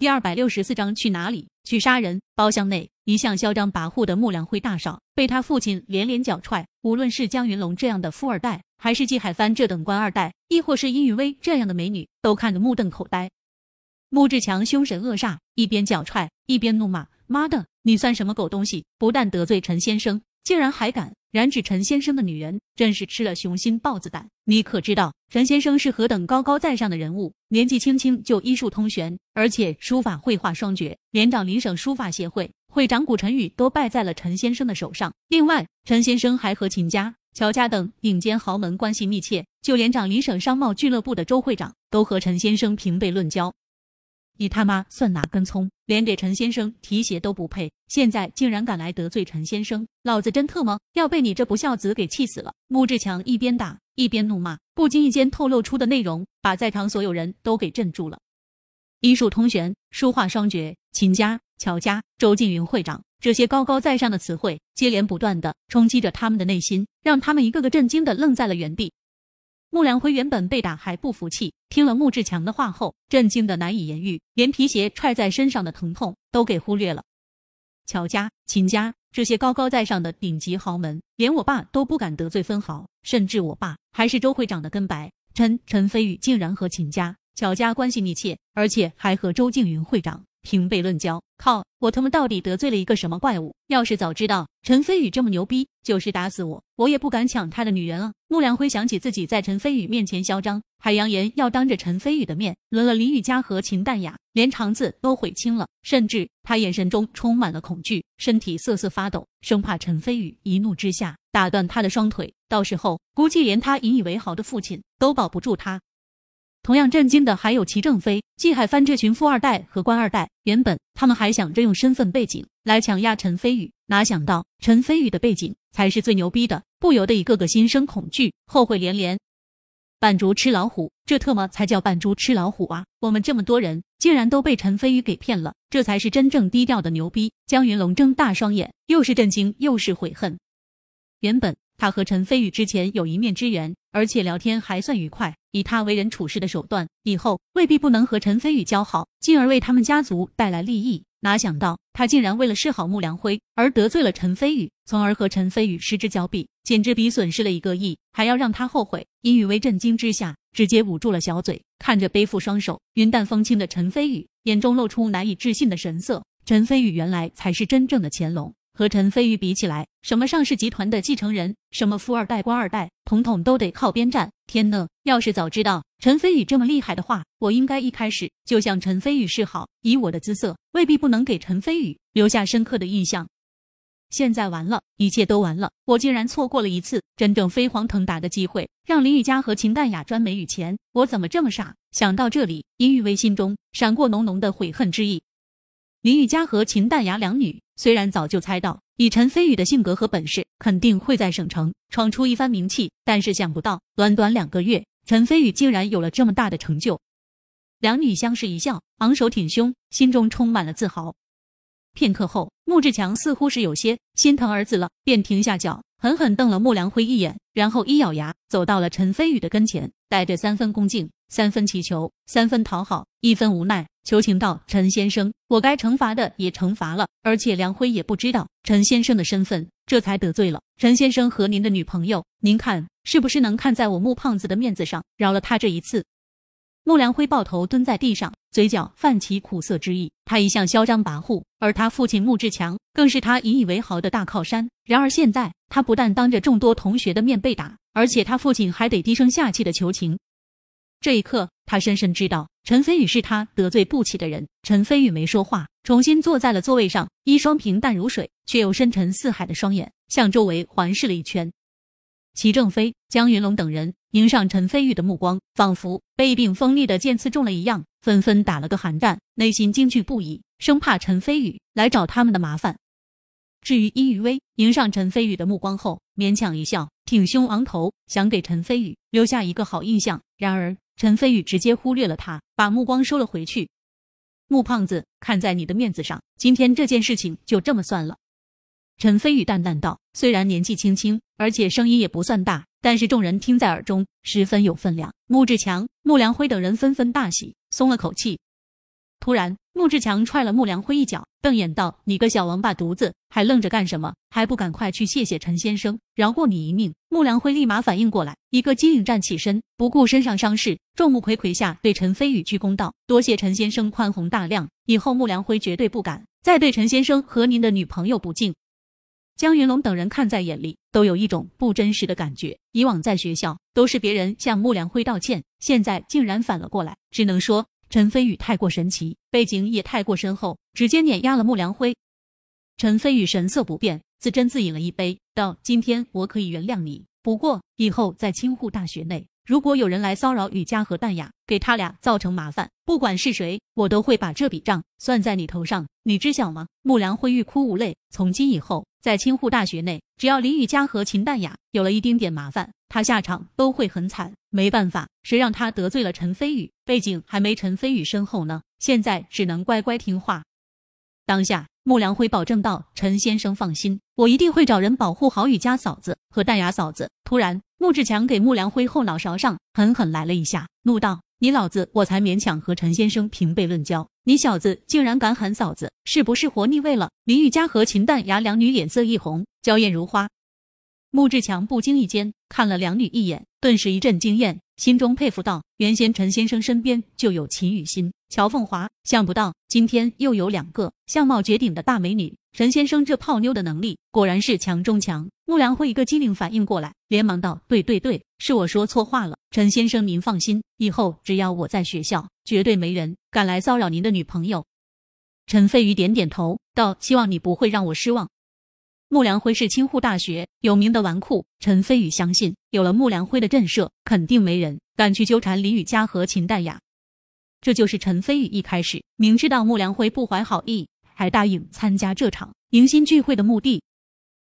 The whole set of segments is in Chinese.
第二百六十四章去哪里？去杀人！包厢内，一向嚣张跋扈的穆良辉大少被他父亲连连脚踹。无论是江云龙这样的富二代，还是季海帆这等官二代，亦或是殷雨薇这样的美女，都看得目瞪口呆。穆志强凶神恶煞，一边脚踹，一边怒骂：“妈的，你算什么狗东西？不但得罪陈先生，竟然还敢！”染指陈先生的女人，真是吃了雄心豹子胆。你可知道陈先生是何等高高在上的人物？年纪轻轻就医术通玄，而且书法绘画双绝，连长林省书法协会会长古晨宇都败在了陈先生的手上。另外，陈先生还和秦家、乔家等顶尖豪门关系密切，就连长林省商贸俱乐部的周会长都和陈先生平辈论交。你他妈算哪根葱？连给陈先生提鞋都不配，现在竟然敢来得罪陈先生，老子真特么要被你这不孝子给气死了！穆志强一边打一边怒骂，不经意间透露出的内容，把在场所有人都给镇住了。医术通玄，书画双绝，秦家、乔家、周静云会长，这些高高在上的词汇接连不断的冲击着他们的内心，让他们一个个震惊的愣在了原地。穆良辉原本被打还不服气，听了穆志强的话后，震惊的难以言喻，连皮鞋踹在身上的疼痛都给忽略了。乔家、秦家这些高高在上的顶级豪门，连我爸都不敢得罪分毫，甚至我爸还是周会长的跟白。陈陈飞宇竟然和秦家、乔家关系密切，而且还和周静云会长。平辈论交，靠！我他妈到底得罪了一个什么怪物？要是早知道陈飞宇这么牛逼，就是打死我，我也不敢抢他的女人啊！穆良辉想起自己在陈飞宇面前嚣张，还扬言要当着陈飞宇的面轮了林雨佳和秦淡雅，连肠子都悔青了。甚至他眼神中充满了恐惧，身体瑟瑟发抖，生怕陈飞宇一怒之下打断他的双腿，到时候估计连他引以为豪的父亲都保不住他。同样震惊的还有齐正飞、季海帆这群富二代和官二代。原本他们还想着用身份背景来强压陈飞宇，哪想到陈飞宇的背景才是最牛逼的，不由得一个个心生恐惧，后悔连连。扮猪吃老虎，这特么才叫扮猪吃老虎啊！我们这么多人竟然都被陈飞宇给骗了，这才是真正低调的牛逼。江云龙睁大双眼，又是震惊又是悔恨。原本。他和陈飞宇之前有一面之缘，而且聊天还算愉快。以他为人处事的手段，以后未必不能和陈飞宇交好，进而为他们家族带来利益。哪想到他竟然为了示好穆良辉而得罪了陈飞宇，从而和陈飞宇失之交臂，简直比损失了一个亿还要让他后悔。殷雨薇震惊之下，直接捂住了小嘴，看着背负双手、云淡风轻的陈飞宇，眼中露出难以置信的神色。陈飞宇原来才是真正的乾隆。和陈飞宇比起来，什么上市集团的继承人，什么富二代、官二代，统统都得靠边站。天呐，要是早知道陈飞宇这么厉害的话，我应该一开始就向陈飞宇示好。以我的姿色，未必不能给陈飞宇留下深刻的印象。现在完了，一切都完了，我竟然错过了一次真正飞黄腾达的机会，让林雨佳和秦淡雅赚美与钱。我怎么这么傻？想到这里，殷雨薇心中闪过浓浓的悔恨之意。林雨佳和秦淡雅两女。虽然早就猜到，以陈飞宇的性格和本事，肯定会在省城闯出一番名气，但是想不到，短短两个月，陈飞宇竟然有了这么大的成就。两女相视一笑，昂首挺胸，心中充满了自豪。片刻后，穆志强似乎是有些心疼儿子了，便停下脚，狠狠瞪了穆良辉一眼，然后一咬牙，走到了陈飞宇的跟前，带着三分恭敬。三分祈求，三分讨好，一分无奈，求情道：“陈先生，我该惩罚的也惩罚了，而且梁辉也不知道陈先生的身份，这才得罪了陈先生和您的女朋友。您看是不是能看在我穆胖子的面子上，饶了他这一次？”穆良辉抱头蹲在地上，嘴角泛起苦涩之意。他一向嚣张跋扈，而他父亲穆志强更是他引以为豪的大靠山。然而现在，他不但当着众多同学的面被打，而且他父亲还得低声下气的求情。这一刻，他深深知道陈飞宇是他得罪不起的人。陈飞宇没说话，重新坐在了座位上，一双平淡如水却又深沉似海的双眼向周围环视了一圈。齐正飞、江云龙等人迎上陈飞宇的目光，仿佛被一柄锋利的剑刺中了一样，纷纷打了个寒战，内心惊惧不已，生怕陈飞宇来找他们的麻烦。至于殷于威，迎上陈飞宇的目光后，勉强一笑，挺胸昂头，想给陈飞宇留下一个好印象。然而，陈飞宇直接忽略了他，把目光收了回去。穆胖子，看在你的面子上，今天这件事情就这么算了。陈飞宇淡淡道，虽然年纪轻轻，而且声音也不算大，但是众人听在耳中，十分有分量。穆志强、穆良辉等人纷纷大喜，松了口气。突然，穆志强踹了穆良辉一脚，瞪眼道：“你个小王八犊子，还愣着干什么？还不赶快去谢谢陈先生，饶过你一命！”穆良辉立马反应过来，一个机灵站起身，不顾身上伤势，众目睽睽下对陈飞宇鞠躬道：“多谢陈先生宽宏大量，以后穆良辉绝对不敢再对陈先生和您的女朋友不敬。”江云龙等人看在眼里，都有一种不真实的感觉。以往在学校都是别人向穆良辉道歉，现在竟然反了过来，只能说陈飞宇太过神奇，背景也太过深厚，直接碾压了穆良辉。陈飞宇神色不变，自斟自饮了一杯，道：“今天我可以原谅你，不过以后在清沪大学内。”如果有人来骚扰雨佳和淡雅，给他俩造成麻烦，不管是谁，我都会把这笔账算在你头上，你知晓吗？穆良辉欲哭无泪。从今以后，在清沪大学内，只要林雨佳和秦淡雅有了一丁点麻烦，他下场都会很惨。没办法，谁让他得罪了陈飞宇，背景还没陈飞宇深厚呢？现在只能乖乖听话。当下，穆良辉保证道：“陈先生放心，我一定会找人保护好雨佳嫂子和淡雅嫂子。”突然。穆志强给穆良辉后脑勺上狠狠来了一下，怒道：“你老子我才勉强和陈先生平辈论交，你小子竟然敢喊嫂子，是不是活腻味了？”林玉佳和秦淡雅两女脸色一红，娇艳如花。穆志强不经意间看了两女一眼，顿时一阵惊艳。心中佩服道：“原先陈先生身边就有秦雨欣、乔凤华，想不到今天又有两个相貌绝顶的大美女。陈先生这泡妞的能力果然是强中强。”穆良辉一个机灵反应过来，连忙道：“对对对，是我说错话了。陈先生您放心，以后只要我在学校，绝对没人敢来骚扰您的女朋友。”陈飞宇点点头道：“希望你不会让我失望。”穆良辉是清沪大学有名的纨绔，陈飞宇相信有了穆良辉的震慑，肯定没人敢去纠缠林雨佳和秦淡雅。这就是陈飞宇一开始明知道穆良辉不怀好意，还答应参加这场迎新聚会的目的。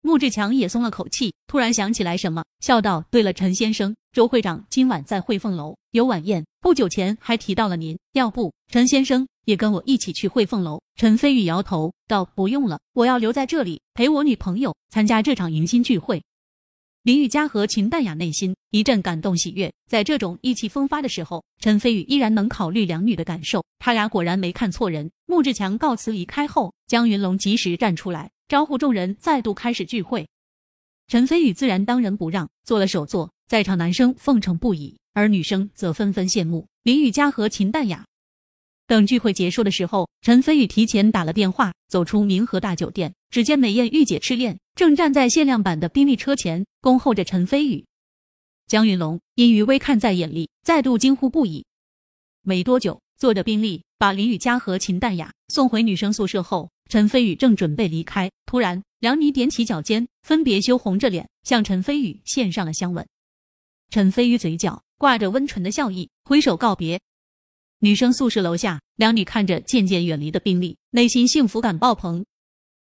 穆志强也松了口气，突然想起来什么，笑道：“对了，陈先生，周会长今晚在汇凤楼有晚宴，不久前还提到了您，要不陈先生也跟我一起去汇凤楼？”陈飞宇摇头道：“不用了，我要留在这里陪我女朋友参加这场迎新聚会。”林雨佳和秦淡雅内心一阵感动喜悦，在这种意气风发的时候，陈飞宇依然能考虑两女的感受，他俩果然没看错人。穆志强告辞离开后，江云龙及时站出来。招呼众人再度开始聚会，陈飞宇自然当仁不让，做了首座，在场男生奉承不已，而女生则纷纷羡慕林雨佳和秦淡雅。等聚会结束的时候，陈飞宇提前打了电话，走出明和大酒店，只见美艳御姐赤练正站在限量版的宾利车前恭候着陈飞宇。江云龙因余威看在眼里，再度惊呼不已。没多久，坐着宾利把林雨佳和秦淡雅送回女生宿舍后。陈飞宇正准备离开，突然两女踮起脚尖，分别羞红着脸向陈飞宇献上了香吻。陈飞宇嘴角挂着温纯的笑意，挥手告别。女生宿舍楼下，两女看着渐渐远离的宾利，内心幸福感爆棚。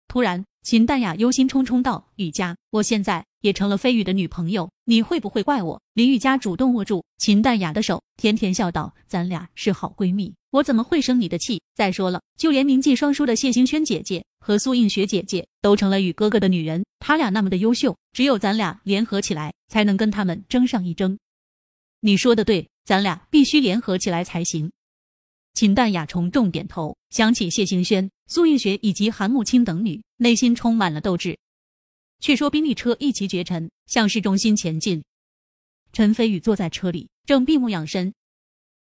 突然，秦淡雅忧心忡忡道：“雨佳，我现在也成了飞宇的女朋友，你会不会怪我？”林雨佳主动握住秦淡雅的手，甜甜笑道：“咱俩是好闺蜜。”我怎么会生你的气？再说了，就连名记双姝的谢星轩姐姐和苏映雪姐姐都成了雨哥哥的女人，他俩那么的优秀，只有咱俩联合起来才能跟他们争上一争。你说的对，咱俩必须联合起来才行。秦淡雅重重点头，想起谢星轩、苏映雪以及韩慕清等女，内心充满了斗志。却说宾利车一骑绝尘，向市中心前进。陈飞宇坐在车里，正闭目养神。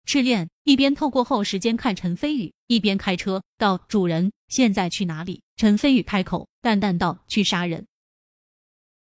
赤练一边透过后时间看陈飞宇，一边开车道：“主人，现在去哪里？”陈飞宇开口淡淡道：“去杀人。”